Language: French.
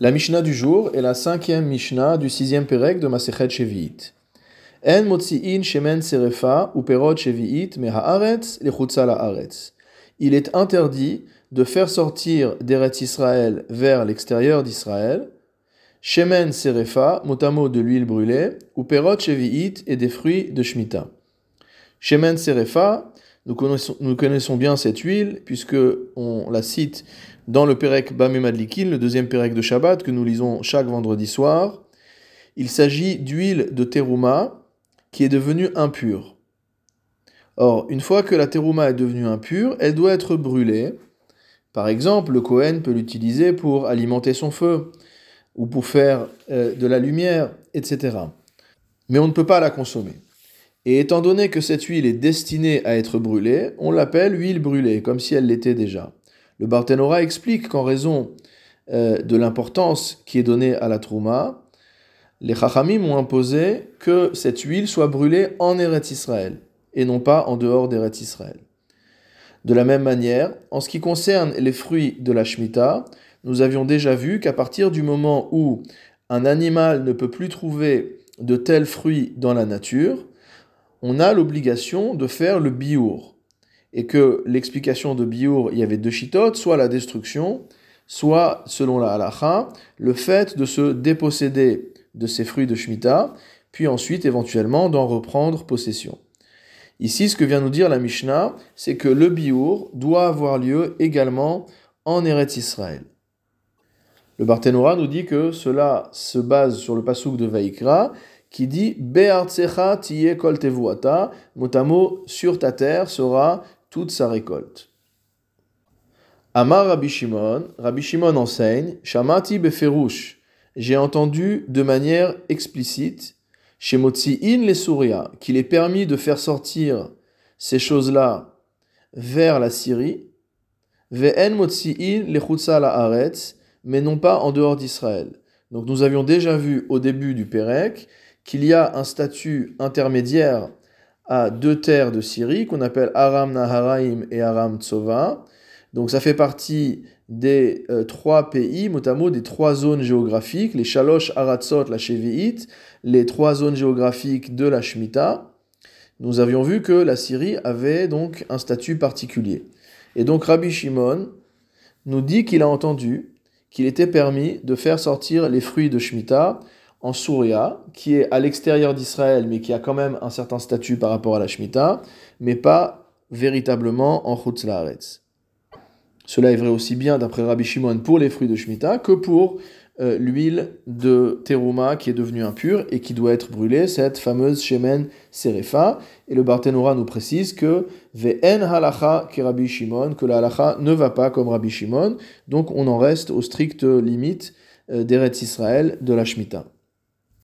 La Mishnah du jour est la cinquième Mishnah du sixième Perek de Masechet Shevi'it. En motzi'in shemen serefa ou perot shevi'it me haaretz lechutza haaretz. Il est interdit de faire sortir d'Eretz Israël vers l'extérieur d'Israël shemen serefa, motamo de l'huile brûlée, ou perot shevi'it et des fruits de Shemitah. Shemen serefa, nous connaissons, bien cette huile puisque on la cite dans le Perek Bamé Madlikin, le deuxième Perek de Shabbat que nous lisons chaque vendredi soir. Il s'agit d'huile de terouma qui est devenue impure. Or, une fois que la terouma est devenue impure, elle doit être brûlée. Par exemple, le Kohen peut l'utiliser pour alimenter son feu ou pour faire euh, de la lumière, etc. Mais on ne peut pas la consommer. Et étant donné que cette huile est destinée à être brûlée, on l'appelle huile brûlée, comme si elle l'était déjà. Le Barthénora explique qu'en raison euh, de l'importance qui est donnée à la trouma, les Chachamim ont imposé que cette huile soit brûlée en Eretz Israël et non pas en dehors d'Eretz Israël. De la même manière, en ce qui concerne les fruits de la Shemitah, nous avions déjà vu qu'à partir du moment où un animal ne peut plus trouver de tels fruits dans la nature, on a l'obligation de faire le biour et que l'explication de Biour, il y avait deux chitotes, soit la destruction, soit, selon la halacha, le fait de se déposséder de ces fruits de Shemitah, puis ensuite éventuellement d'en reprendre possession. Ici, ce que vient nous dire la Mishnah, c'est que le Biour doit avoir lieu également en Eretz Israël. Le Barthénora nous dit que cela se base sur le pasouk de Vaikra, qui dit Be'artsecha tiye kol tevuata, sur ta terre sera toute sa récolte. Amar Rabbi Shimon, Rabbi Shimon enseigne, Shamati beferush, j'ai entendu de manière explicite, chez in les Souria, qu'il est permis de faire sortir ces choses-là vers la Syrie, ve'en in les la Haaretz, mais non pas en dehors d'Israël. Donc nous avions déjà vu au début du Pérec qu'il y a un statut intermédiaire à deux terres de Syrie qu'on appelle Aram Naharaim et Aram Tsova. Donc ça fait partie des euh, trois pays, notamment des trois zones géographiques, les Shalosh Aratzot, la Shevi'it, les trois zones géographiques de la Shemitah. Nous avions vu que la Syrie avait donc un statut particulier. Et donc Rabbi Shimon nous dit qu'il a entendu qu'il était permis de faire sortir les fruits de Shemitah en Souria, qui est à l'extérieur d'Israël, mais qui a quand même un certain statut par rapport à la Shemitah, mais pas véritablement en Chutz Cela est vrai aussi bien d'après Rabbi Shimon pour les fruits de Shemitah que pour euh, l'huile de terouma qui est devenue impure et qui doit être brûlée, cette fameuse shemen serefa. Et le Barthénora nous précise que ve'en halacha que Rabbi Shimon, que la halacha ne va pas comme Rabbi Shimon, donc on en reste aux strictes limites euh, d'Eretz Israël de la Shemitah.